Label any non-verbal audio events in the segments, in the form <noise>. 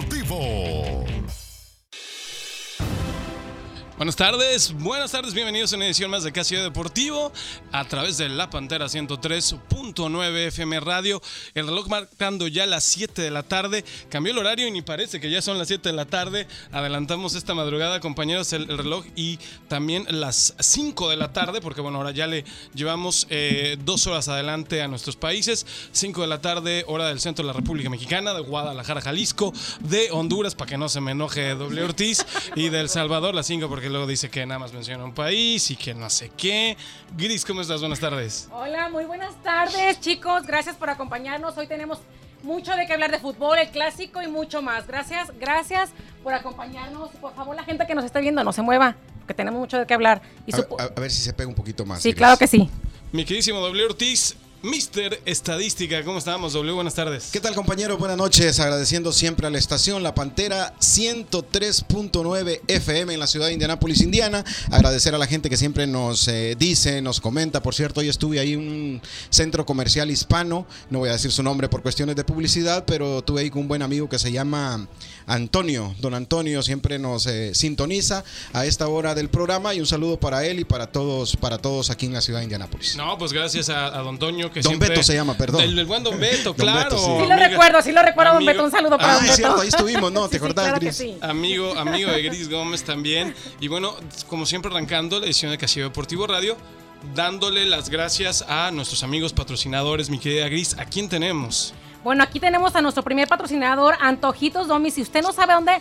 deportivo. Buenas tardes, buenas tardes, bienvenidos a una edición más de Casio Deportivo a través de La Pantera 103.9 FM Radio. El reloj marcando ya las 7 de la tarde, cambió el horario y ni parece que ya son las 7 de la tarde. Adelantamos esta madrugada, compañeros, el, el reloj y también las 5 de la tarde, porque bueno, ahora ya le llevamos eh, dos horas adelante a nuestros países. 5 de la tarde, hora del centro de la República Mexicana, de Guadalajara, Jalisco, de Honduras, para que no se me enoje doble Ortiz, y de El Salvador, las 5, porque luego dice que nada más menciona un país y que no sé qué. Gris, ¿cómo estás? Buenas tardes. Hola, muy buenas tardes, chicos. Gracias por acompañarnos. Hoy tenemos mucho de qué hablar de fútbol, el clásico y mucho más. Gracias, gracias por acompañarnos. Por favor, la gente que nos está viendo, no se mueva, porque tenemos mucho de qué hablar. Y A, ver si se pega un poquito más. sí, claro que sí. Mi queridísimo doble Ortiz, Mister Estadística, ¿cómo estamos? W, buenas tardes. ¿Qué tal compañero? Buenas noches, agradeciendo siempre a la estación La Pantera 103.9 FM en la ciudad de Indianápolis, Indiana. Agradecer a la gente que siempre nos eh, dice, nos comenta. Por cierto, hoy estuve ahí en un centro comercial hispano, no voy a decir su nombre por cuestiones de publicidad, pero estuve ahí con un buen amigo que se llama Antonio. Don Antonio siempre nos eh, sintoniza a esta hora del programa y un saludo para él y para todos, para todos aquí en la ciudad de Indianápolis. No, pues gracias a, a Don Toño que Don siempre- Beto se llama, perdón. El, el buen Don Beto, Don claro. Beto, sí. Sí lo amiga- recuerdo, sí lo recuerdo, don amigo- Beto. Un saludo para Ah, don es Beto. cierto, ahí estuvimos, ¿no? <laughs> ¿Te Sí, sí, acordás, claro que Gris? sí. Amigo, <laughs> amigo de Gris Gómez también. Y bueno, como siempre arrancando la edición de Casillo Deportivo Radio, dándole las gracias a nuestros amigos patrocinadores, mi querida Gris. ¿A quién tenemos? Bueno, aquí tenemos a nuestro primer patrocinador, Antojitos Domi. Si usted no sabe dónde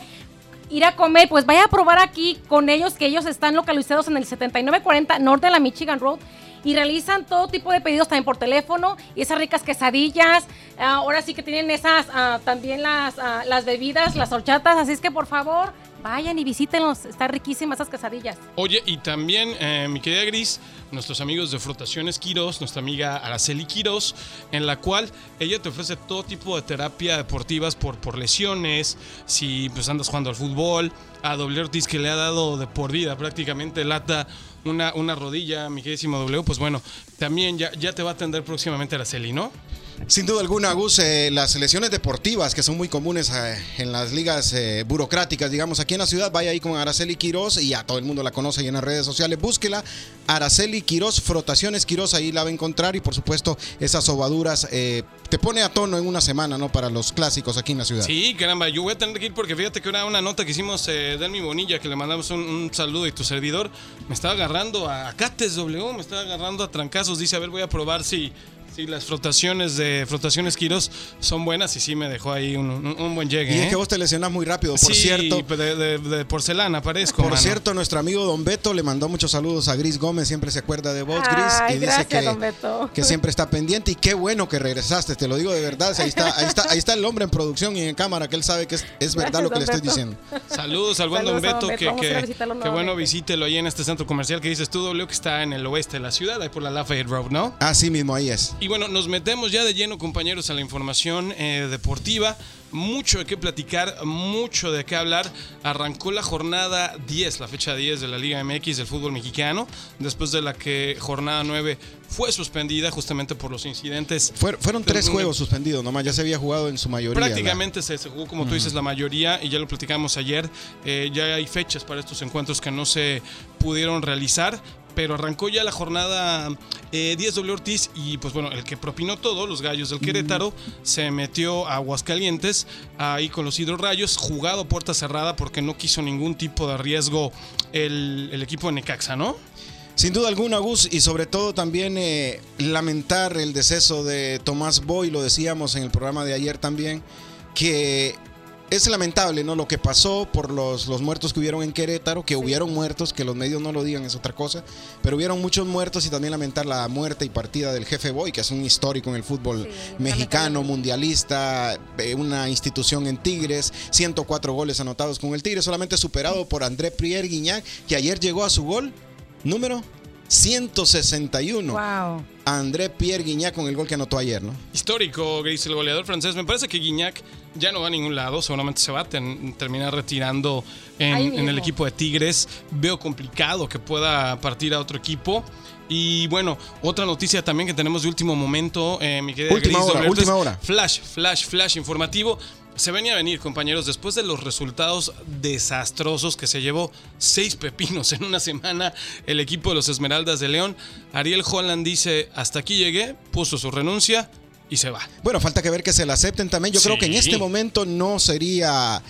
ir a comer, pues vaya a probar aquí con ellos, que ellos están localizados en el 7940 norte de la Michigan Road y realizan todo tipo de pedidos también por teléfono y esas ricas quesadillas. Ah, ahora sí que tienen esas, ah, también las, ah, las bebidas, las horchatas. Así es que por favor, vayan y visítenlos. Están riquísimas esas quesadillas. Oye, y también, eh, mi querida Gris, nuestros amigos de Frotaciones Quiros, nuestra amiga Araceli Quiros, en la cual ella te ofrece todo tipo de terapia deportivas por, por lesiones, si pues andas jugando al fútbol, a W Ortiz que le ha dado de por vida prácticamente lata una, una rodilla, mi queridísimo W, pues bueno, también ya, ya te va a atender próximamente Araceli, ¿no? Sin duda alguna, Gus, eh, las selecciones deportivas que son muy comunes eh, en las ligas eh, burocráticas, digamos, aquí en la ciudad, vaya ahí con Araceli Quiroz y ya todo el mundo la conoce ahí en las redes sociales, búsquela, Araceli Quiroz, Frotaciones Quiroz, ahí la va a encontrar y por supuesto esas sobaduras te pone a tono en una semana, ¿no? Para los clásicos aquí en la ciudad. Sí, caramba, yo voy a tener que ir porque fíjate que era una nota que hicimos eh, Delmi Bonilla, que le mandamos un, un saludo y tu servidor me estaba agarrando a Cates W, me estaba agarrando a trancazos, dice, a ver, voy a probar si, si las frotaciones de frotaciones Quiros son buenas y sí me dejó ahí un, un- un buen llegue. Y es ¿eh? que vos te lesionas muy rápido, por sí, cierto. de, de- de porcelana parezco. Por mano. cierto, nuestro amigo Don Beto le mandó muchos saludos a Gris Gómez, siempre se acuerda de vos, Gris, Ay, y dice que, don Beto. que siempre está pendiente y qué bueno que regresaste, te lo digo de verdad, ahí está, ahí está, ahí está el hombre en producción y en cámara, que él sabe que es, es verdad Gracias, lo que le estoy Beto. diciendo. Saludos al buen Don Beto, don Beto. que, que, bueno, visítelo ahí en este centro comercial que dices tú, W, que está en el oeste de la ciudad, ahí por la Lafayette Road, ¿no? Así mismo, ahí es. Y bueno, nos metemos ya de lleno, compañeros, a la información eh, deportiva. Mucho de qué platicar, mucho de qué hablar. Arrancó la jornada 10, la fecha 10 de la Liga MX del fútbol mexicano, después de la que jornada 9 fue suspendida justamente por los incidentes. Fuer- fueron tres juegos suspendidos, nomás ya se había jugado en su mayoría. Prácticamente se, se jugó, como tú dices, la mayoría, y ya lo platicamos ayer. eh, ya hay fechas para estos encuentros que no se pudieron realizar. Pero arrancó ya la jornada eh, 10 W Ortiz y pues bueno, el que propinó todo, los gallos del Querétaro, se metió a Aguascalientes ahí con los hidrorrayos, jugado puerta cerrada porque no quiso ningún tipo de riesgo el, el equipo de Necaxa, ¿no? Sin duda alguna, Gus, y sobre todo también eh, lamentar el deceso de Tomás Boy, lo decíamos en el programa de ayer también, que es lamentable, ¿no? Lo que pasó por los, los muertos que hubieron en Querétaro, que hubieron muertos, que los medios no lo digan es otra cosa, pero hubieron muchos muertos y también lamentar la muerte y partida del jefe Boy, que es un histórico en el fútbol Sí, mexicano, mundialista, eh, una institución en Tigres, 104 goles anotados con el Tigre, solamente superado por André Pierre Guignac, que ayer llegó a su gol número 161. Wow. André Pierre Guignac con el gol que anotó ayer, ¿no? Histórico, Gris, el goleador francés. Me parece que Guignac ya no va a ningún lado. Seguramente se va a ten- terminar retirando en, el equipo de Tigres. Veo complicado que pueda partir a otro equipo. Y bueno, otra noticia también que tenemos de último momento, eh, mi querida Última Gris, hora, última hora. Flash, flash, flash informativo. Se venía a venir, compañeros, después de los resultados desastrosos que se llevó seis pepinos en una semana el equipo de los Esmeraldas de León. Ariel Holland dice, hasta aquí llegué, puso su renuncia y se va. Bueno, falta que ver que se la acepten también. Yo creo que en este momento no sería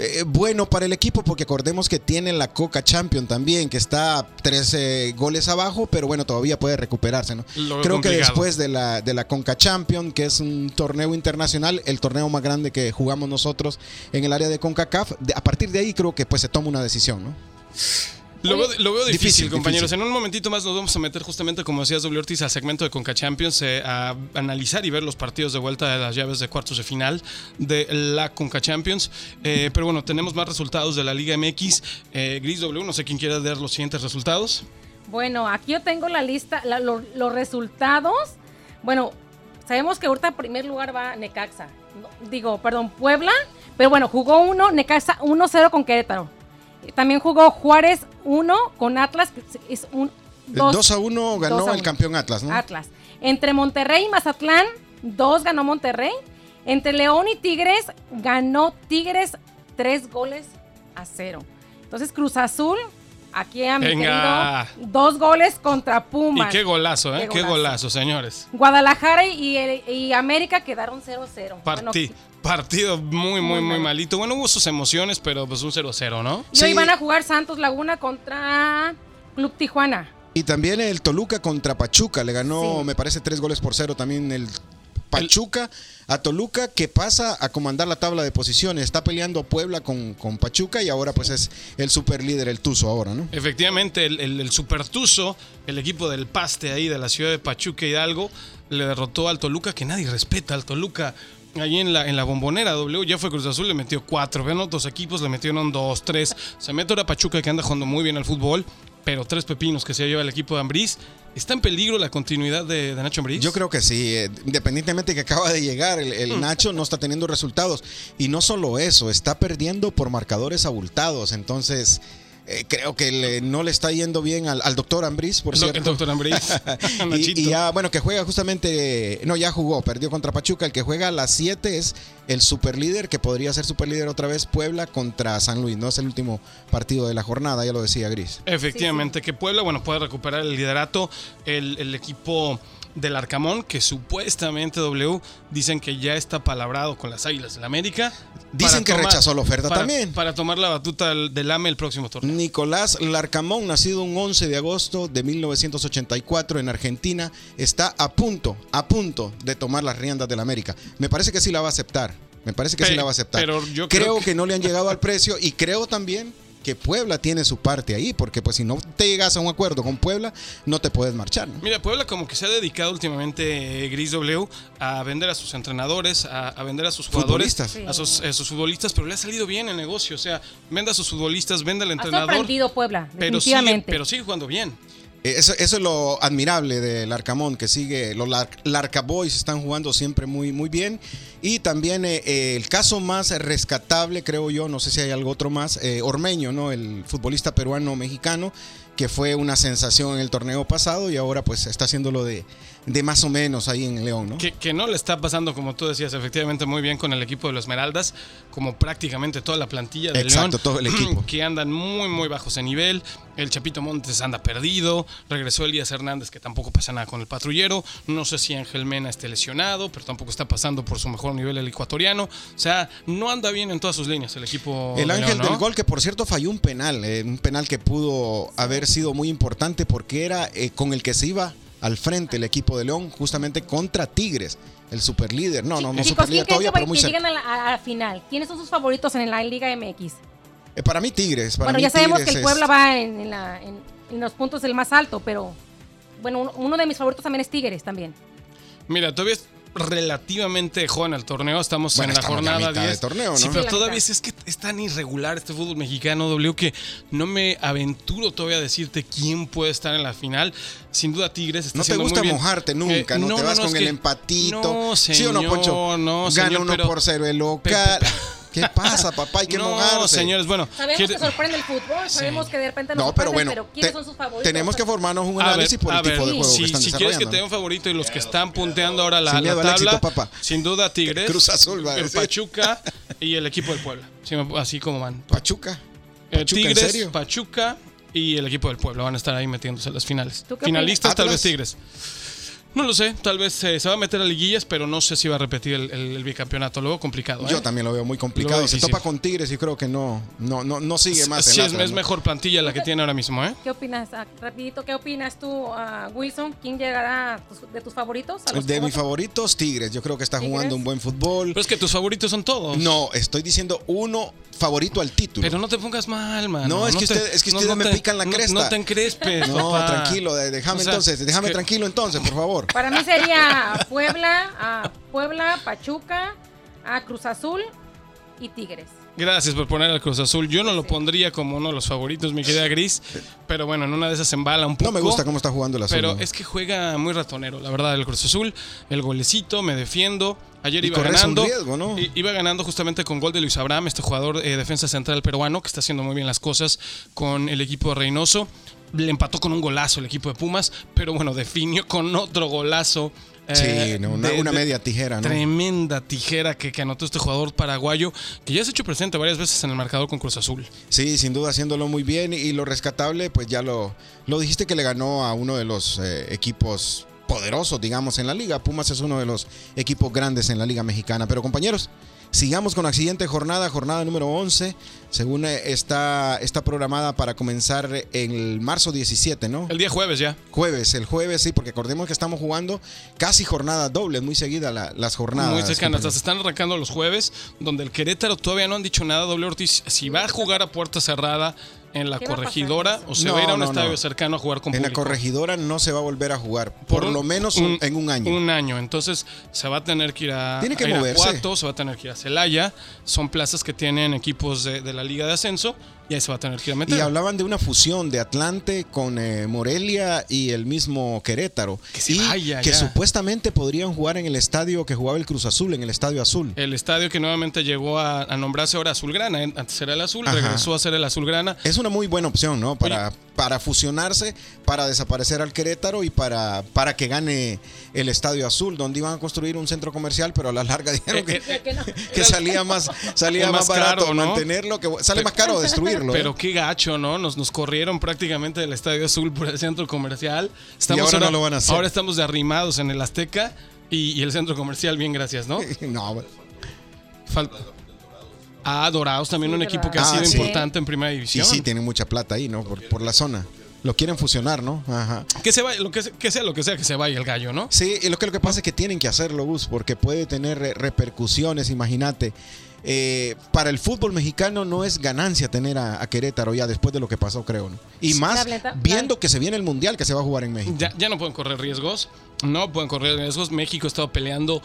eh, bueno para el equipo porque acordemos que tiene la Coca Champion también, que está 13 goles abajo, pero bueno, todavía puede recuperarse, ¿no? Lo creo que después de la, de la Conca Champion, que es un torneo internacional, el torneo más grande que jugamos nosotros en el área de CONCACAF, a partir de ahí creo que pues se toma una decisión, ¿no? Lo veo, lo veo difícil, Difícil, compañeros. difícil. En un momentito más nos vamos a meter justamente, como decías, W. Ortiz, al segmento de Conca Champions, eh, a analizar y ver los partidos de vuelta de las llaves de cuartos de final de la Conca Champions. Eh, pero bueno, tenemos más resultados de la Liga MX. Eh, Gris W, no sé quién quiera dar los siguientes resultados. Bueno, aquí yo tengo la lista, la- lo- los resultados. Bueno, sabemos que ahorita en primer lugar va Necaxa. No, digo, perdón, Puebla. Pero bueno, jugó uno, Necaxa 1-0 con Querétaro. También jugó Juárez 1 con Atlas. que Es un 2, a 1 ganó a el uno. campeón Atlas, ¿no? Atlas. Entre Monterrey y Mazatlán, 2 ganó Monterrey. Entre León y Tigres, ganó Tigres 3 goles a 0. Entonces, Cruz Azul, aquí a mi Venga. querido, dos goles contra Pumas. Y qué golazo, ¿eh? Qué Qué golazo. señores. Guadalajara y, el- y América quedaron 0-0. Bueno, Parti- partido muy, muy, Muy malito. Bueno, hubo sus emociones, pero pues un 0-0, ¿no? y hoy Sí. van a jugar Santos Laguna contra Club Tijuana. Y también el Toluca contra Pachuca. Le ganó, Sí. me parece, tres goles por cero también el Pachuca a Toluca, que pasa a comandar la tabla de posiciones. Está peleando Puebla con, con Pachuca y ahora pues es el super líder, el Tuzo ahora, ¿no? Efectivamente, el, el, el Supertuzo, el equipo del Paste ahí de la ciudad de Pachuca Hidalgo, le derrotó al Toluca, que nadie respeta al Toluca. Allí en la, en la bombonera W ya fue Cruz Azul, le metió cuatro. Ven otros equipos, le metieron dos, tres. Se mete ahora Pachuca que anda jugando muy bien al fútbol, pero tres pepinos que se lleva el equipo de Ambriz. ¿Está en peligro la continuidad de, de Nacho Ambriz? Yo creo que sí, eh, independientemente que acaba de llegar, el, el Mm. Nacho no está teniendo resultados. Y no solo eso, está perdiendo por marcadores abultados. Entonces, eh, creo que le- no le está yendo bien al, al doctor Ambriz, por El, cierto. el doctor Ambriz. <laughs> <laughs> y, ya, bueno, que juega justamente, no, ya jugó, perdió contra Pachuca. El que juega a las 7 es el superlíder, que podría ser superlíder otra vez, Puebla contra San Luis. No es el último partido de la jornada, ya lo decía Gris. Efectivamente, que Puebla, bueno, puede recuperar el liderato. El, el equipo del Arcamón, que supuestamente W dicen que ya está palabrado con las Águilas del América. Dicen que rechazó la oferta para- también. Para tomar la batuta del, AME el próximo torneo. Nicolás Larcamón, nacido un 11 de agosto de 1984 en Argentina, está a punto, a punto de tomar las riendas del América. Me parece que sí la va a aceptar. Me parece que sí la va a aceptar. pero yo creo, creo que... que- no le han llegado al precio y creo también que Puebla tiene su parte ahí, porque pues si no te llegas a un acuerdo con Puebla, no te puedes marchar. ¿no? Mira, Puebla como que se ha dedicado últimamente eh, Gris W a vender a sus entrenadores, a, a vender a sus jugadores, Futbolistas. Sí. a sus, a sus futbolistas, pero le ha salido bien el negocio. O sea, vende a sus futbolistas, vende al Ha entrenador, sorprendido Puebla, pero sigue, definitivamente. pero sigue jugando bien. Eh, Eso, eso es lo admirable del Arcamón, que sigue, los Lar- Larca Boys están jugando siempre muy, muy bien. Y también eh, eh, el caso más rescatable, creo yo, no sé si hay algo otro más, Ormeño, ¿no? El futbolista peruano-mexicano, que fue una sensación en el torneo pasado y ahora pues está haciendo lo de, de más o menos ahí en León, ¿no? Que, que no le está pasando, como tú decías, efectivamente muy bien con el equipo de los Esmeraldas, como prácticamente toda la plantilla de Exacto, León. todo el equipo. <clears throat> Que andan muy, muy bajos de nivel. El Chapito Montes anda perdido. Regresó Elías Hernández, que tampoco pasa nada con el patrullero. No sé si Ángel Mena esté lesionado, pero tampoco está pasando por su mejor nivel el ecuatoriano. O sea, no anda bien en todas sus líneas el equipo. El de ángel León, ¿no? del gol, que por cierto falló un penal, eh, un penal que pudo haber sido muy importante porque era eh, con el que se iba al frente el equipo de León, justamente contra Tigres. el super líder. No, no, no Chicos, super ¿quién líder creen todavía, que, pero muy que cerca. lleguen a la, a la final? ¿Quiénes son sus favoritos en la Liga MX? Eh, para mí Tigres. Para bueno, mí ya sabemos que el es- Puebla va en, en la- en- en los puntos del más alto, pero bueno, uno, uno de mis favoritos también es Tigres también. Mira, todavía relativamente joven el torneo. Estamos Bueno, en la jornada mitad de 10. torneo, ¿no? Sí, Sí, pero la todavía mitad. es, que es tan irregular este fútbol mexicano, W, que no me aventuro todavía a decirte quién puede estar en la final. Sin duda, Tigres está No te gusta muy bien. mojarte nunca, Eh, ¿no? Te vas con el que- empatito. No, señor, ¿Sí o no, Poncho? No, Gana uno pero- por cero el local. ¿Qué pasa, papá? Hay que no, mojarse. señores, bueno. Sabemos quiere- que sorprende el fútbol, sabemos que de repente nos No, pero bueno, pero ¿quiénes te- son sus favoritos? tenemos que formarnos un A ver, análisis por el tipo ver, de juego si, que están si quieres que te dé un favorito y los que están punteando ahora la, Sin miedo la al tabla, éxito, papá. sin duda Tigres, Cruz Azul va a el decir. Pachuca <laughs> y el equipo del Puebla. Sí, así como van. Pachuca. Eh, Pachuca, ¿en Tigres, serio? Pachuca y el equipo del Puebla van a estar ahí metiéndose a las finales. ¿Tú qué Finalistas, tal vez. Tigres. No lo sé, tal vez eh, se va a meter a liguillas, pero no sé si va a repetir el, el- el bicampeonato. Luego complicado. ¿eh? Yo también lo veo muy complicado. veo Se topa con Tigres y creo que no, no, no, no sigue más. Sí, el es, mejor plantilla la que tiene ahora mismo, ¿eh? ¿Qué opinas? Ah, rapidito, ¿qué opinas tú, ah, Wilson? ¿Quién llegará tus- de tus favoritos? a los De mis favoritos, Tigres. Yo creo que está ¿Tigres? jugando un buen fútbol. Pero es que tus favoritos son todos. No, estoy diciendo uno favorito al título. Pero no te pongas mal, mano. No, es que te- usted- es que ustedes me te- pican la cresta. No, te encrespes, No, papá. tranquilo, déjame O sea, entonces, déjame que- tranquilo entonces, por favor. Para mí sería Puebla, ah, Puebla, Pachuca, ah, Cruz Azul y Tigres. Gracias por poner al Cruz Azul. Yo no lo Sí. pondría como uno de los favoritos, mi querida Gris. Pero bueno, en una de esas embala un poco. No me gusta cómo está jugando el azul. Pero ¿no? es que juega muy ratonero, la verdad, el Cruz Azul. El golecito, me defiendo. Ayer Y iba ganando. riesgo, ¿no? I- Iba ganando justamente con gol de Luis Abraham, este jugador eh, defensa central peruano que está haciendo muy bien las cosas con el equipo de Reynoso. Le empató con un golazo el equipo de Pumas, pero bueno, definió con otro golazo. eh, Sí, no, una, de- una media tijera, ¿no? Tremenda tijera que, que anotó este jugador paraguayo, que ya se ha hecho presente varias veces en el marcador con Cruz Azul. Sí, sin duda haciéndolo muy bien y lo rescatable, pues ya lo, lo dijiste que le ganó a uno de los eh, equipos poderosos, digamos, en la liga. Pumas es uno de los equipos grandes en la liga mexicana. Pero compañeros, sigamos con la siguiente jornada, jornada número 11, según eh, está, está programada para comenzar el marzo 17, ¿no? El día jueves ya. Jueves, el jueves, sí, porque acordemos que estamos jugando casi jornada doble, muy seguida la- las jornadas. Muy cercanas. Se están arrancando los jueves, donde el Querétaro todavía no han dicho nada. Doble Ortiz, si va a jugar a puerta cerrada en la ¿Qué va a pasar corregidora o se va a ir a un No, no, estadio no. cercano a jugar con En la público. corregidora no se va a volver a jugar, por, un- lo menos un- en un año. Un año. Entonces se va a tener que ir a, Tiene que a moverse. Irapuato, se va a tener que ir a Celaya. Son plazas que tienen equipos de, de la Liga de Ascenso y se va a tener que ir a meter. Y hablaban de una fusión de Atlante con eh, Morelia y el mismo Querétaro. Que se y vaya que ya. supuestamente podrían jugar en el estadio que jugaba el Cruz Azul, en el Estadio Azul. El estadio que nuevamente llegó a, a nombrarse ahora Azulgrana. ¿eh? Antes era el Azul, Ajá. regresó a ser el Azulgrana. Es una muy buena opción, ¿no? Para, para fusionarse, para desaparecer al Querétaro y para, para que gane el Estadio Azul, donde iban a construir un centro comercial, pero a la larga dijeron que, Eh, Ya <laughs> que salía más, salía más, más barato caro, ¿no? mantenerlo, que sale más caro <laughs> destruirlo. ¿Eh? Pero qué gacho, ¿no? Nos, nos corrieron prácticamente del Estadio Azul por el centro comercial. Estamos ahora no lo van a hacer. Ahora estamos de arrimados en el Azteca y, y el centro comercial, bien, gracias, ¿no? <laughs> no, bueno. Fal- ah, Dorados, también Sí, un equipo que ha Ah, sido sí. importante en primera y división. sí, tienen mucha plata ahí, ¿no? Por, por la zona. Lo quieren fusionar, ¿no? Ajá. Que se vaya, lo que, se- que sea lo que sea, que se vaya el gallo, ¿no? Sí, y lo que, lo que pasa es que tienen que hacerlo, Gus, porque puede tener eh, repercusiones, imagínate. Eh, para el fútbol mexicano no es ganancia tener a, a Querétaro ya después de lo que pasó, creo. ¿no? Y más viendo que se viene el Mundial que se va a jugar en México. Ya, ya no pueden correr riesgos. No pueden correr riesgos. México ha estado peleando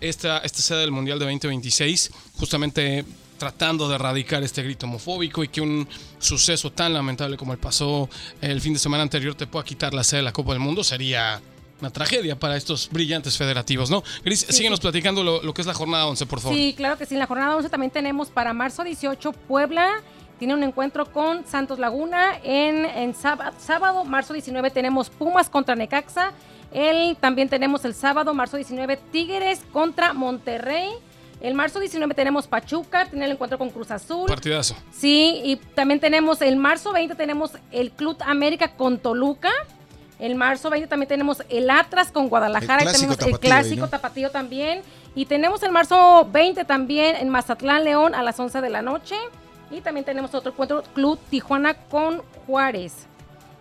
esta, esta sede del Mundial de 2026, justamente tratando de erradicar este grito homofóbico y que un suceso tan lamentable como el pasó el fin de semana anterior te pueda quitar la sede de la Copa del Mundo sería una tragedia para estos brillantes federativos, ¿no? Gris, síguenos sí. platicando lo, lo que es la jornada 11, por favor. Sí, claro que sí. En la jornada 11 también tenemos para marzo 18 Puebla. Tiene un encuentro con Santos Laguna. En, en sábado, sábado, marzo 19, tenemos Pumas contra Necaxa. El, también tenemos el sábado, marzo 19, Tigres contra Monterrey. El marzo 19 tenemos Pachuca, tiene el encuentro con Cruz Azul. Partidazo. Sí, y también tenemos el marzo 20 tenemos el Club América con Toluca. El marzo 20 también tenemos el Atlas con Guadalajara. El tenemos el tapatío clásico ¿no? tapatío también. Y tenemos el marzo 20 también en Mazatlán León a las 11 de la noche. Y también tenemos otro encuentro Club Tijuana con Juárez.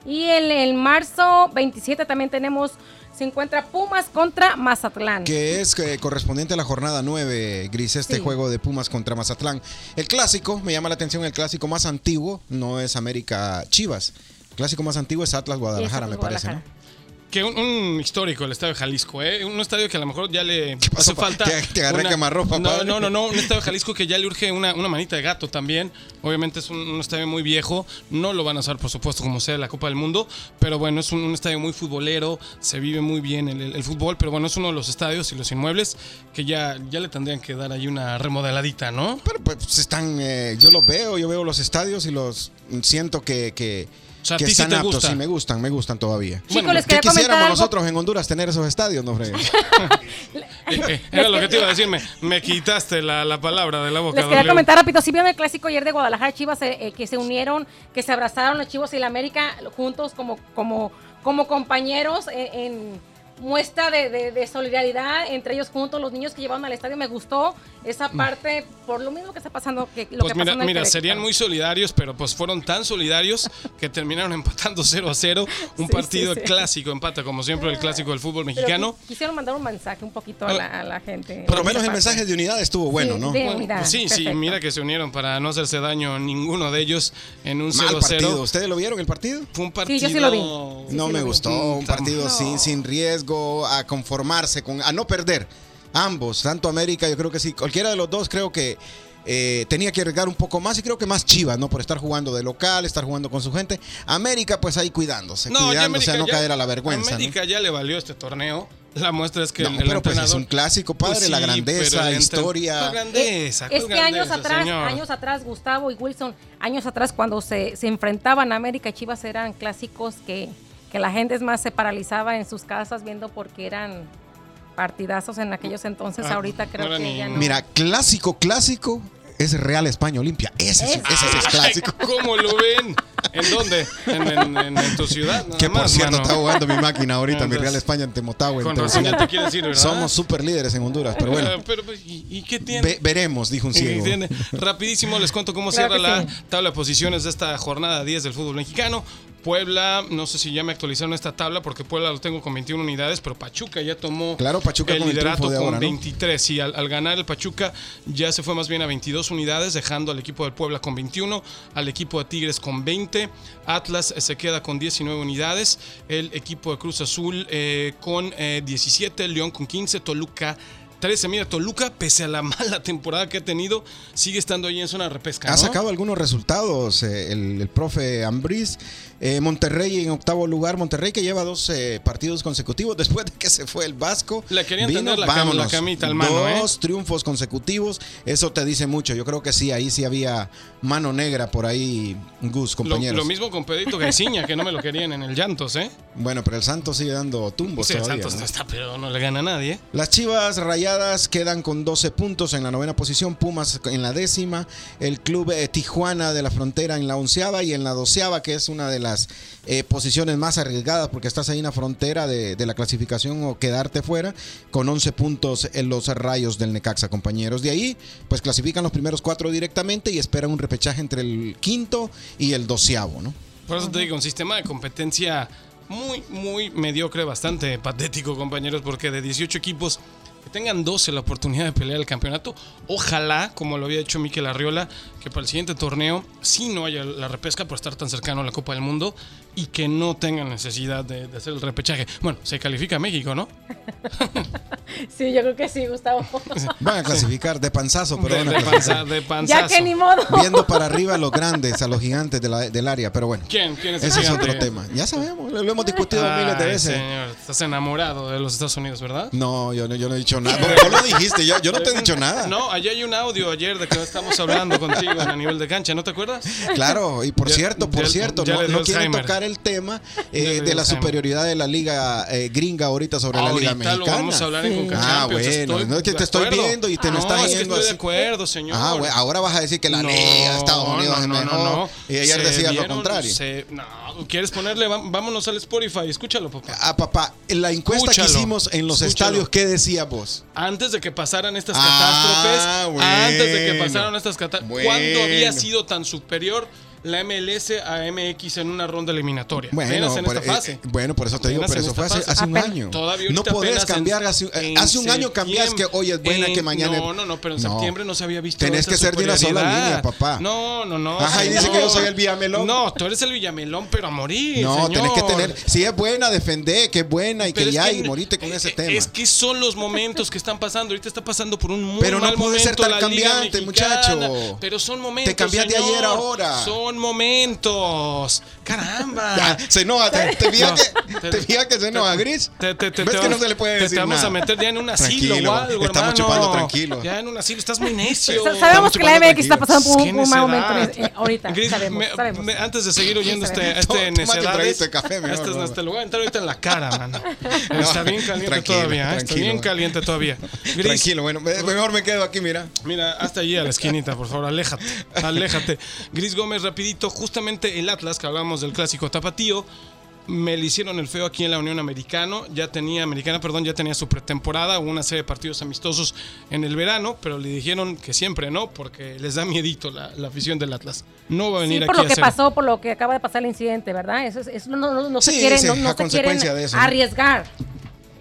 Y el, el marzo 27 también tenemos se encuentra Pumas contra Mazatlán. Que es eh, correspondiente a la jornada 9, Gris, este Sí. juego de Pumas contra Mazatlán. El clásico, me llama la atención, el clásico más antiguo no es América Chivas. El clásico más antiguo es Atlas Guadalajara, Atlas me parece, ¿no? Que un, un histórico el estadio de Jalisco, ¿eh? Un estadio que a lo mejor ya le pasó, hace pa? falta. <laughs> Te- te agarré quemarropa, no, no, no, no, un estadio de Jalisco que ya le urge una, una manita de gato también. Obviamente es un, un estadio muy viejo. No lo van a usar, por supuesto, como sea la Copa del Mundo. Pero bueno, es un, un estadio muy futbolero. Se vive muy bien el, el- el fútbol. Pero bueno, es uno de los estadios y los inmuebles que ya, ya le tendrían que dar ahí una remodeladita, ¿no? Pero pues están, eh, yo los veo, yo veo los estadios y los siento que, que, O sea, a que ti sí te aptos. gusta. Sí, me gustan, me gustan todavía. Chicos, Bueno, les ¿Qué quería comentar quisiéramos algo. nosotros en Honduras tener esos estadios, no fregues? <laughs> <laughs> Eh, eh, era lo que te iba a decir. Me, me quitaste la, la palabra de la boca. Les quería comentar rápido, si vieron el clásico ayer de Guadalajara Chivas, eh, que se unieron, que se abrazaron los Chivos y la América juntos como, como, como compañeros en muestra de, de- de solidaridad entre ellos juntos, los niños que llevaron al estadio, me gustó esa parte, por lo mismo que está pasando, que lo Pues que mira, pasó en el mira serían muy solidarios, pero pues fueron tan solidarios que terminaron <laughs> empatando 0 a 0. Un Sí, partido sí, sí. clásico, empata como siempre el clásico del fútbol Pero mexicano. qui- quisieron mandar un mensaje un poquito a la, a la gente. Por lo menos el mensaje de unidad estuvo bueno, Sí, ¿no? de Bueno, unidad, pues sí, sí, mira que se unieron para no hacerse daño ninguno de ellos en un Mal partido. 0-0. ¿Ustedes lo vieron el partido? Fue un Sí, partido. yo sí lo vi. Sí, no sí me lo vi. gustó, un partido sin, sin riesgo, a conformarse, con, a no perder. Ambos, tanto América, yo creo que sí, cualquiera de los dos creo que eh, tenía que arriesgar un poco más y creo que más Chivas, ¿no? Por estar jugando de local, estar jugando con su gente. América, pues ahí cuidándose, ya cuidándose a no ya- caer a la vergüenza. ¿no? América ya le valió este torneo. La muestra es que No, el, el pero pues es un clásico, padre, Pues la grandeza, entre- historia. ¿Cuál grandeza? Es ¿Cuál que años atrás, señor? años atrás, Gustavo y Wilson, años atrás cuando se, se enfrentaban América y Chivas eran clásicos que, que la gente es más se paralizaba en sus casas viendo porque eran partidazos en aquellos entonces. Ah, Ahorita creo que ni- ya no. Mira, clásico, clásico es Real España Olimpia. Ese, es- Es- ese sí es clásico. <laughs> ¿Cómo lo ven? ¿En dónde? ¿En, en- en- en tu ciudad? Nada Que por más, cierto mano. está jugando mi máquina ahorita, mi Real España. Con en razón ya Tegucigalpa. te. Somos super líderes en Honduras, pero bueno, pero, pues, ¿y, y qué tiene? ve- veremos, dijo un ciego. Rapidísimo les cuento cómo Claro cierra la sí. tabla de posiciones de esta jornada 10 del fútbol mexicano. Puebla, no sé si ya me actualizaron esta tabla porque Puebla lo tengo con 21 unidades, pero Pachuca ya tomó Claro, Pachuca el con liderato de con ahora, ¿no? 23 y al, al ganar el Pachuca ya se fue más bien a 22 unidades, dejando al equipo del Puebla con 21, al equipo de Tigres con 20, Atlas eh, se queda con 19 unidades, el equipo de Cruz Azul eh, con eh, 17, León con 15, Toluca 13. Mira, Toluca, pese a la <laughs> mala temporada que ha tenido, sigue estando ahí en zona de repesca. Ha sacado algunos resultados eh, el, el profe Ambriz. Eh, Monterrey en octavo lugar. Monterrey que lleva dos eh, partidos consecutivos después de que se fue el Vasco. Le querían tender la cam- la camita al mano, ¿eh? Dos triunfos consecutivos. Eso te dice mucho. Yo creo que sí, ahí sí había mano negra por ahí, Gus, compañeros. lo mismo con Pedrito Gaiciña, que no me lo querían en el Llantos, ¿eh? Bueno, pero el Santos sigue dando tumbos Sí, el. Santos ¿no? no está, pero no le gana a nadie. Las Chivas Rayadas quedan con 12 puntos en la novena posición, Pumas en la décima, el club eh, Tijuana de la Frontera en la onceava y en la doceava, que es una de las eh, posiciones más arriesgadas porque estás ahí en la frontera de, de la clasificación o quedarte fuera, con 11 puntos en los rayos del Necaxa, compañeros. De ahí, pues clasifican los primeros cuatro directamente y esperan un repechaje entre el quinto y el doceavo, ¿no? Por eso te digo, un sistema de competencia muy, muy mediocre, bastante patético, compañeros, porque de 18 equipos que tengan 12 la oportunidad de pelear el campeonato, ojalá, como lo había hecho Miquel Arriola, que para el siguiente torneo sí no haya la repesca por estar tan cercano a la Copa del Mundo y que no tengan necesidad de, de hacer el repechaje. Bueno, se califica México, ¿no? <laughs> Sí, yo creo que sí, Gustavo. <laughs> Van a clasificar de panzazo, pero De, van a de clasificar. panza- de panzazo. ya que ni modo. <laughs> Viendo para arriba a los grandes, a los gigantes de la- del área, pero bueno. ¿Quién? ¿Quién es el Ese es otro tema. Ya sabemos, lo, lo hemos discutido Ay, miles de veces. señor, estás enamorado de los Estados Unidos, ¿verdad? No, yo no, yo no he dicho nada. Tú lo dijiste, yo, yo no te he dicho nada. No, allá hay un audio ayer de que estamos hablando contigo a nivel de cancha, ¿no te acuerdas? Claro, y por Ya- cierto, por ya- cierto, ya no, quieren Alzheimer. tocar el tema <laughs> eh, de la superioridad de la liga eh, gringa ahorita sobre la liga mexicana. lo vamos a hablar en Sí. Ah, bueno, no es que te estoy acuerdo. viendo y te me no, estás es que estoy de acuerdo, señor. Ah, bueno, ahora vas a decir que la No, liga de Estados Unidos no, es no, no, mejor. no. Y ayer Se decías lo contrario. se- no, ¿quieres ponerle? Vámonos al Spotify, escúchalo, papá. Ah, papá, en la encuesta Escúchalo, que hicimos en los escúchalo. estadios, ¿qué decías vos? Antes de que pasaran estas Ah, catástrofes, antes de que pasaran estas catástrofes, Bueno. ¿cuándo había sido tan superior la MLS a MX en una ronda eliminatoria. Bueno, apenas en por, esta eh, fase. eh, bueno, por eso te digo, pero eso fue hace, un año. Todavía no podés en- cambiar hace, en hace un año cambias que hoy es buena, En- que mañana No, no, no, pero en septiembre no se había visto. Tenés que ser de una sola línea, papá. No, no, no. Ajá, y dice señor. que yo soy el Villamelón. No, tú eres el Villamelón, pero a morir. No, tenés que señor. tener. Si es buena, defender, que es buena y Pero que ya, y morite con eh, ese eh, tema. Es que son los momentos que están pasando. Ahorita está pasando por un muy Pero no mal puede ser momento tan la Liga cambiante, muchacho. Pero son momentos. Te cambias de señor. ayer a ahora. Son momentos. Caramba. Ya, se enoja, te, te fijas No, que, te- te que se enoja, Gris. Te, te- te- ¿Ves te que no se le puede te- decir Te vamos nada? a meter ya en un asilo Tranquilo, o algo, estamos hermano. chupando tranquilo. Ya en un asilo, estás muy necio. Sa- Sabemos que la MX está pasando por un, un mal momento eh, ahorita. Gris, sabemos, me- sabemos. me- antes de seguir oyendo este, sabemos. este un necedades, de café, mejor, este, es- no. este, a entrar ahorita en la cara, mano. <laughs> Está bien caliente tranquilo, todavía, ¿eh? está bien caliente todavía. Gris, Tranquilo, bueno, me- mejor me quedo aquí, mira. Mira, hasta allí a la esquinita, por favor, aléjate, aléjate. Gris Gómez, rapidito, justamente el Atlas, que hablábamos del clásico tapatío, me le hicieron el feo aquí en la Unión Americano, ya tenía, Americana, perdón, ya tenía su pretemporada, hubo una serie de partidos amistosos en el verano, pero le dijeron que siempre no, porque les da miedito la, la afición del Atlas. No va a venir Sí, por aquí lo a que hacer... pasó, por lo que acaba de pasar el incidente, ¿verdad? Eso, es- eso no, no- no se Sí, quiere, sí, no, no a se consecuencia quieren de eso, arriesgar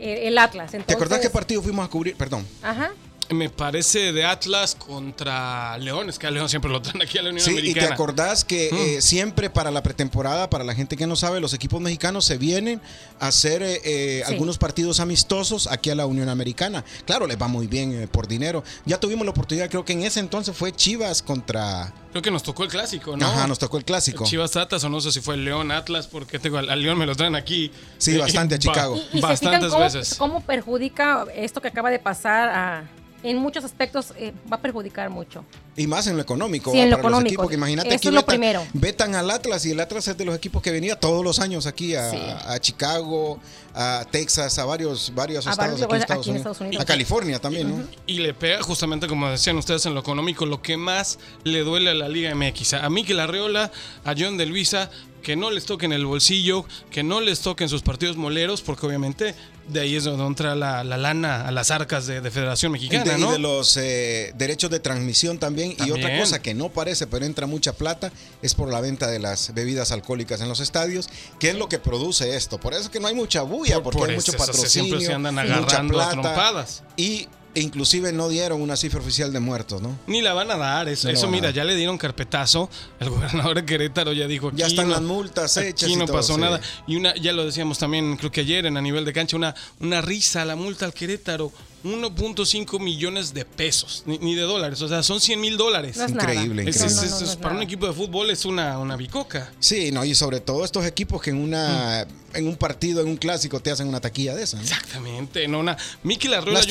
el, el Atlas. ¿Te acordás qué partido fuimos a cubrir? Perdón. Ajá. Me parece de Atlas contra León, es que a León siempre lo traen aquí a la Unión Sí, y Americana. te acordás que eh, siempre para la pretemporada, para la gente que no sabe, los equipos mexicanos se vienen a hacer eh, eh, Sí. algunos partidos amistosos aquí a la Unión Americana. Claro, les va muy bien eh, por dinero. Ya tuvimos la oportunidad, creo que en ese entonces fue Chivas contra... Creo que nos tocó el clásico, ¿no? Ajá, nos tocó el clásico. Chivas Atlas o no sé si fue León Atlas, porque tengo al, León me lo traen aquí. Sí, bastante a ba- <laughs> Chicago. Y, y se fijan Bastantes cómo, veces. cómo perjudica esto que acaba de pasar a- en muchos aspectos eh, va a perjudicar mucho. Y más en lo económico. Sí, en lo para los económico. equipos, que imagínate Eso aquí es lo vetan- primero. Vetan al Atlas y el Atlas es de los equipos que venía todos los años aquí a, Sí. a Chicago, a Texas, a varios, varios A estados varios aquí, en lugares Estados aquí en Unidos. Estados Unidos. A California también, ¿no? Y le pega justamente, como decían ustedes, en lo económico, lo que más le duele a la Liga MX. A Mikel Arreola, a John de Luisa, que no les toquen el bolsillo, que no les toquen sus partidos moleros, porque obviamente de ahí es donde entra la, la lana a las arcas de, de Federación Y Mexicana, y de los eh, derechos de transmisión también. Y otra cosa que no parece, pero entra mucha plata, es por la venta de las bebidas alcohólicas en los estadios, que es lo que produce esto. Por eso es que no hay mucha bulla, Por- porque por hay mucho patrocinio, siempre se andan mucha agarrando a plata, trompadas. Y e inclusive no dieron una cifra oficial de muertos, ¿no? Ni la van a dar, eso, No eso mira, dar. ya le dieron carpetazo. El <laughs> gobernador de Querétaro ya dijo aquí Ya están no- las multas hechas Aquí y no todo, pasó sí. nada. Y una, ya lo decíamos también, creo que ayer en a nivel de cancha, una, una risa la multa al Querétaro. 1.5 millones de pesos, ni, ni de dólares, o sea, son 100 mil dólares. No es Increíble, nada. Es- increíble. es- No, no, es- no, no es- es para un equipo de fútbol es una, una bicoca. Sí, no, y sobre todo estos equipos que en una Mm. en un partido, en un clásico, te hacen una taquilla de esa. ¿no? Exactamente, no, una. Mikel Arreola, yo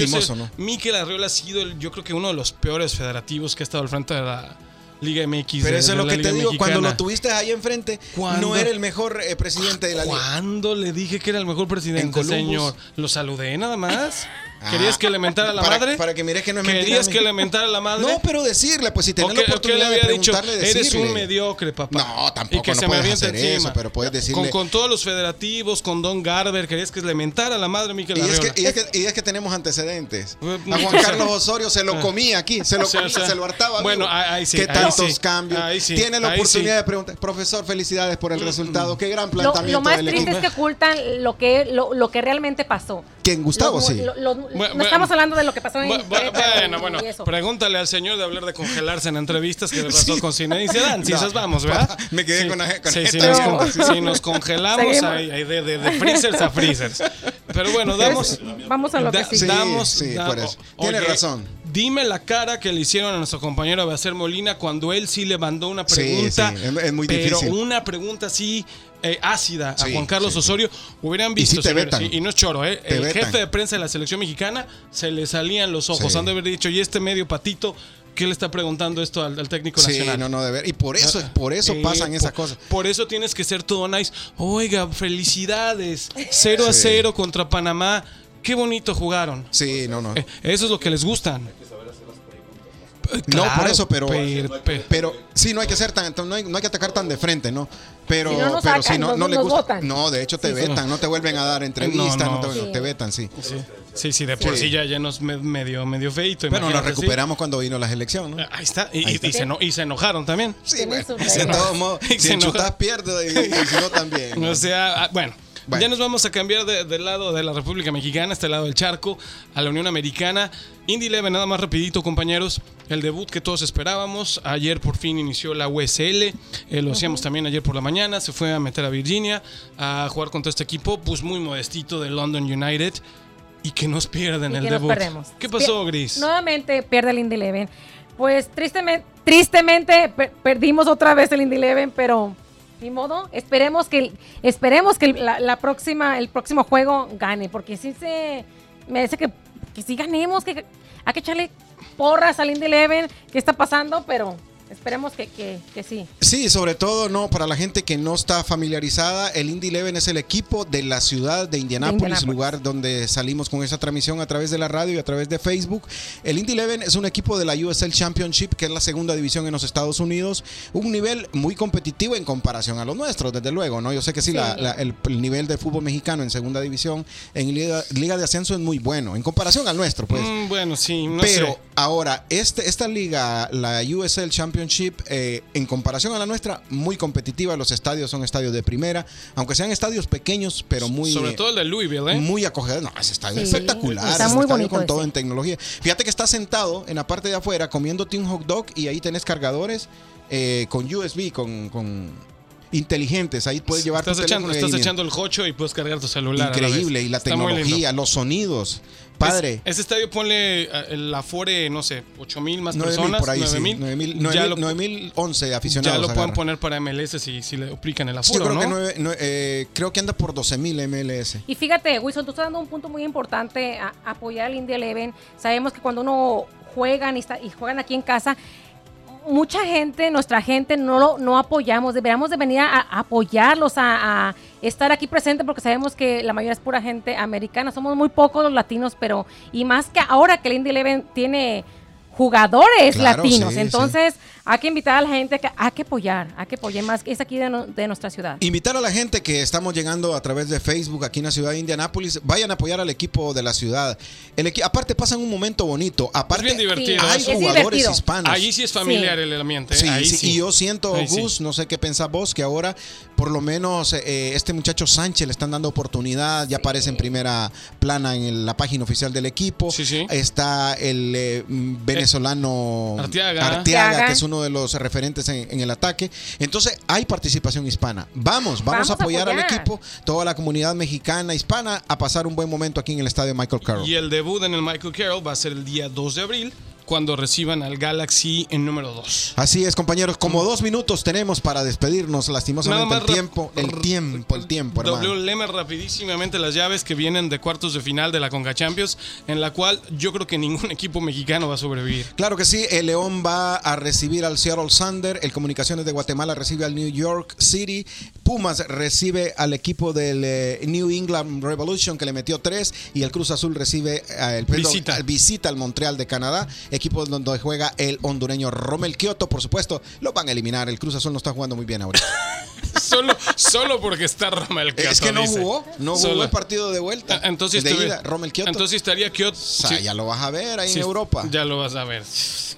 Arreola ha sido, el- yo creo que uno de los peores federativos que ha estado al frente de la Liga MX. Pero eso de es lo que te digo, cuando lo tuviste ahí enfrente, ¿Cuándo? no era el mejor eh, presidente de la liga. ¿Cuándo le dije que era el mejor En presidente, señor? Lo saludé nada más. Ah, ¿Querías que le mentara a la para- madre? para que mires que no es mentira, ¿Querías que le mentara a la madre? No, pero decirle, pues si ¿O tenés la oportunidad de había dicho? preguntarle, Eres decirle. un mediocre, papá. No, tampoco, Y que no se me hacer encima. eso, pero puedes decirle- Con, con todos los federativos, con Don Garber, querías que le mentara a la madre Miquel Y es, que, y, es que, y es que tenemos antecedentes. Eh, A Juan <laughs> Carlos Osorio se lo comía aquí, se lo <laughs> O sea, comía, o sea, se lo hartaba. bueno, ahí- ahí sí, ¿Qué ahí tantos sí, cambios? ahí sí, Tiene la oportunidad sí. de preguntar. Profesor, felicidades por el resultado. Qué gran planteamiento lo más del triste equipo. es que ocultan lo que, lo, lo que realmente pasó. ¿Quién, Gustavo? Los- sí. Bueno, no estamos hablando de lo que pasó en Bueno, y bueno, eso. pregúntale al señor de hablar de congelarse en entrevistas que le pasó Sí. con Zinedine Zidane. Si No, esas vamos, ¿verdad? <laughs> me quedé con la- con sí, si, nos, No. con- si nos congelamos <laughs> ahí de, de, de freezers a freezers. Pero bueno, damos... Vamos a lo que da- sí. Sí, damos sí, da- por eso. Tiene oye, razón. Dime la cara que le hicieron a nuestro compañero Beacer Molina cuando él sí le mandó una Sí, pregunta. sí, es- es muy pero difícil. una pregunta así eh, ácida a Sí, Juan Carlos sí, sí. Osorio. Hubieran Y visto, sí te señores, y, y no es choro, ¿eh? Te El vetan. jefe de prensa de la selección mexicana se le salían los ojos. Sí. Han de haber dicho, ¿y este medio patito? ¿Qué le está preguntando esto al, al técnico Sí, nacional? no, no, de ver. Y por eso, por eso Eh, pasan esas cosas. Por eso tienes que ser todo nice. Oiga, felicidades. 0 a Sí. 0 contra Panamá. Qué bonito jugaron. Sí, no, no. Eh, Eso es lo que les gustan. no, por Claro, eso, pero, per- per- pero sí, no hay que ser tan, no hay, no hay que atacar tan de frente, ¿no? Pero, Si no nos pero sacan, si no, nos- no le nos gusta, votan. no, de hecho te Sí, vetan, no te vuelven a dar entrevistas, No, no, no. te, Sí. te vetan, sí. Sí, sí, sí, de por Sí. sí ya, ya nos me- medio, medio feito. Bueno, nos recuperamos cuando vino las elecciones, ¿no? Ahí está. Y, Ahí y- está. y se, eno- y se enojaron también. Sí, bueno, de todos <laughs> modos, si enchutas pierdes y, y si no también. <laughs> ¿no? O sea, ah, bueno, Bueno. Ya nos vamos a cambiar de- del lado de la República Mexicana, este lado del charco, a la Unión Americana. Indy Eleven, nada más rapidito, compañeros. El debut que todos esperábamos. Ayer por fin inició la USL. eh, lo hacíamos también ayer por la mañana. Se fue a meter a Virginia a jugar contra este equipo, pues muy modestito de London United. Y que nos pierden Y el que nos debut. perdemos. ¿Qué pasó, Gris? Nuevamente pierde el Indy Eleven. Pues tristemente, tristemente per- perdimos otra vez el Indy Eleven, pero ni modo. Esperemos que, esperemos que la, próxima, el próximo juego gane, porque sí se merece que, que sí ganemos, que hay que echarle porras al Indy Eleven. ¿Qué está pasando? Pero esperemos que, que, que sí. Sí, sobre todo no para la gente que no está familiarizada, el Indy Eleven es el equipo de la ciudad de Indianápolis, Indianápolis. lugar donde salimos con esa transmisión a través de la radio y a través de Facebook. El Indy Eleven es un equipo de la USL Championship, que es la segunda división en los Estados Unidos, un nivel muy competitivo en comparación a los nuestros, desde luego, ¿no? Yo sé que sí, Sí. la- la- el, el nivel de fútbol mexicano en segunda división, en liga, liga de ascenso es muy bueno, en comparación al nuestro, pues. Mm, bueno, sí, no Pero sé. ahora, este, esta liga, la USL Championship, eh, en comparación a la nuestra, muy competitiva. Los estadios son estadios de primera, aunque sean estadios pequeños, pero muy. Sobre eh, todo el de Louisville, ¿eh? Muy acogedor. No, ese estadio es Sí, espectacular. está ese muy estadio bonito con todo en tecnología. Fíjate que está sentado en la parte de afuera comiéndote un hot dog y ahí tenés cargadores eh, con USB, con, con inteligentes. Ahí puedes llevar estás tu echando, estás echando el jocho y puedes cargar tu celular. a la vez. Increíble. Y la Está tecnología, los sonidos. Padre. Es- ese estadio ponle eh, el afore, no sé, 8 mil más 9.000 personas. por ahí, sí. 9,000. 9.000, ya lo, 9.011 aficionados. ya lo pueden agarra. poner para MLS si, si le aplican el Sí, yo aforo, creo ¿no? que nueve- nue- eh, creo que anda por 12.000 MLS. Y fíjate, Wilson, tú estás dando un punto muy importante a, apoyar al Indy Eleven. Sabemos que cuando uno juegan y, está- y juegan aquí en casa, mucha gente, nuestra gente, no lo no apoyamos. Deberíamos de venir a, a apoyarlos, a, a estar aquí presente, porque sabemos que la mayoría es pura gente americana. Somos muy pocos los latinos, pero y más que ahora que el Indy Eleven tiene jugadores Claro, latinos. sí, Entonces, hay que invitar a la gente que hay que apoyar, hay que apoyar más. Es aquí de, no- de nuestra ciudad. Invitar a la gente que estamos llegando a través de Facebook aquí en la ciudad de Indianápolis, vayan a apoyar al equipo de la ciudad. El equi- aparte pasan un momento bonito. Aparte bien divertido. Sí, hay jugadores divertido. hispanos. Allí sí es familiar Sí. el ambiente. Sí, Ahí sí, sí. y yo siento, Ahí sí. Gus, no sé qué pensás vos, que ahora por lo menos eh, este muchacho Sánchez le están dando oportunidad, ya aparece en primera plana en el- la página oficial del equipo. Sí, sí. Está el eh, mm, venezolano Arteaga. Arteaga. que es uno de los referentes en, en el ataque. Entonces hay participación hispana. Vamos, vamos, Vamos a a apoyar al apoyar. equipo, toda la comunidad mexicana, hispana, a pasar un buen momento aquí en el estadio Michael Carroll. Y el debut en el Michael Carroll va a ser el día 2 de abril, cuando reciban al Galaxy en número 2. Así es, compañeros. Como dos minutos tenemos para despedirnos. Lastimosamente el tiempo, el tiempo, el tiempo, hermano. W leme rapidísimamente las llaves que vienen de cuartos de final de la Conca Champions, en la cual yo creo que ningún <laughs> equipo mexicano va a sobrevivir. Claro que sí, el León va a recibir al Seattle Sander, el Comunicaciones de Guatemala recibe al New York City, Pumas recibe al equipo del eh, New England Revolution que le metió tres y el Cruz Azul recibe eh, el perdón, Visita. al- visita al Montreal de Canadá, equipo donde juega el hondureño Romel Kioto, por supuesto, lo van a eliminar, el Cruz Azul no está jugando muy bien ahorita. <laughs> <laughs> Solo, solo porque está Romel Kioto. es que no dice. jugó, no jugó Solo. el partido de vuelta. Ah, Entonces, de ida, entonces estaría Kioto. O sea, sí. ya lo vas a ver ahí Sí, en Europa. Ya lo vas a ver.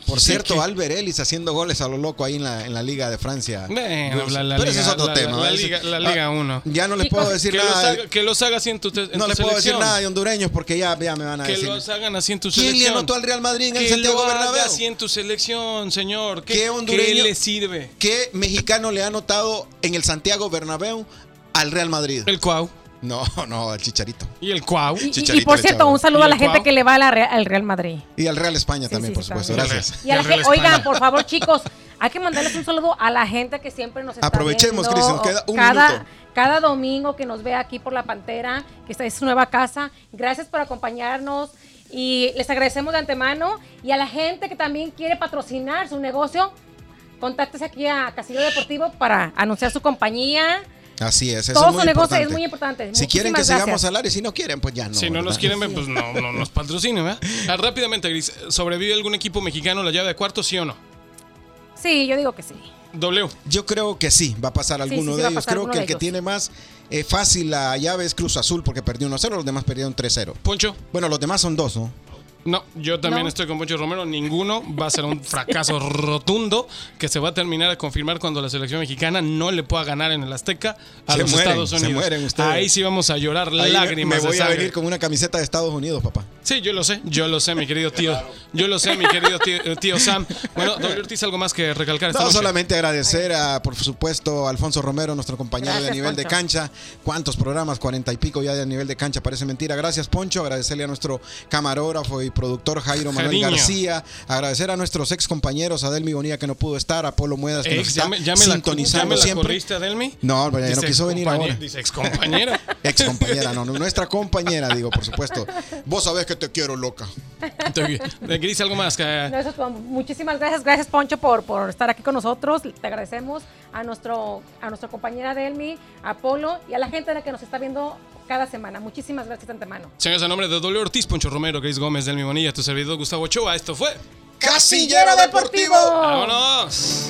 Por Sí, cierto, que- Albert Ellis haciendo goles a lo loco ahí en la, en la Liga de Francia. La, la Pero ese es otro tema. La, liga, la Ah, Liga 1. Ya no les puedo <laughs> decir Que los, nada. haga, que los haga así en tu, en no tu les puedo decir selección. nada de hondureños porque ya, ya me van a Que decir. los hagan así en tu ¿Quién le selección. anotó al Real Madrid en el que Santiago Bernabéu? así en tu selección, señor. ¿Qué, ¿Qué ¿Qué hondureño- le sirve? ¿Qué mexicano le ha anotado en el Santiago Bernabéu al Real Madrid? El Cuau. No, <laughs> no, al Chicharito. Y el Cuau. Y- Y, por cierto, un saludo ¿Y a la gente Cuau? que le va al Real Madrid. Y al Real España Sí, también, sí, por supuesto. también. Gracias. Y a la Real gente, oigan, por favor, chicos, hay que mandarles un saludo a la gente que siempre nos está Aprovechemos. Cris, nos queda un cada, minuto. Cada domingo que nos ve aquí por La Pantera, que esta es su nueva casa. Gracias por acompañarnos y les agradecemos de antemano. Y a la gente que también quiere patrocinar su negocio, contáctese aquí a Castillo Deportivo para anunciar su compañía. Así es, eso Todo es muy su negocio importante. es muy importante. Si quieren que sigamos al aire, si no quieren, pues ya no. si no nos ¿verdad? quieren, pues no, no nos patrocinen, ¿verdad? Ah, rápidamente, Gris, ¿sobrevive algún equipo mexicano la llave de cuarto, sí o no? Sí, yo digo que sí. W. Yo creo que sí, va a pasar alguno sí, sí, de ellos. Creo que el que tiene más eh, fácil la llave es Cruz Azul porque perdió 1-0, los demás perdieron 3-0. Poncho. Bueno, los demás son dos, ¿no? No, yo también No. estoy con Poncho Romero. Ninguno va a ser un fracaso <laughs> rotundo que se va a terminar a confirmar cuando la selección mexicana no le pueda ganar en el Azteca a Se los mueren, Estados se Unidos. mueren ustedes. Ahí sí vamos a llorar Ahí lágrimas. me voy de a venir con una camiseta de Estados Unidos, papá. Sí, yo lo sé, yo lo sé, mi querido tío. Yo lo sé, mi querido tío, eh, tío Sam. <laughs> Bueno, doble Ortiz, ¿algo más que recalcar esta No, noche? solamente agradecer a, por supuesto, a Alfonso Romero, nuestro compañero de nivel de cancha. ¿Cuántos programas? Cuarenta y pico ya de nivel de cancha, parece mentira. Gracias, Poncho. Agradecerle a nuestro camarógrafo y productor Jairo Manuel Jariño. García. Agradecer a nuestros ex compañeros, Adelmi Bonilla, que no pudo estar, a Polo Muedas, que nos Ex, está ya me, ya me la, ya sintonizando me la siempre. corriste, Adelmi. No, pero ya no Dice quiso venir ahora. Dice ex compañera. <laughs> Ex compañera, no, no, nuestra compañera, digo, por supuesto. Vos sabés que te quiero, loca. Gris, ¿algo más? que No, eso es todo. Muchísimas gracias, gracias Poncho por, por estar aquí con nosotros. Te agradecemos a nuestro a nuestra compañera Delmi, a Polo y a la gente de la que nos está viendo cada semana. Muchísimas gracias de antemano. Señores, a nombre de doble Ortiz, Poncho Romero, Gris Gómez, Delmi Bonilla, tu servidor Gustavo Ochoa, esto fue... Casillero Deportivo. ¡Vámonos!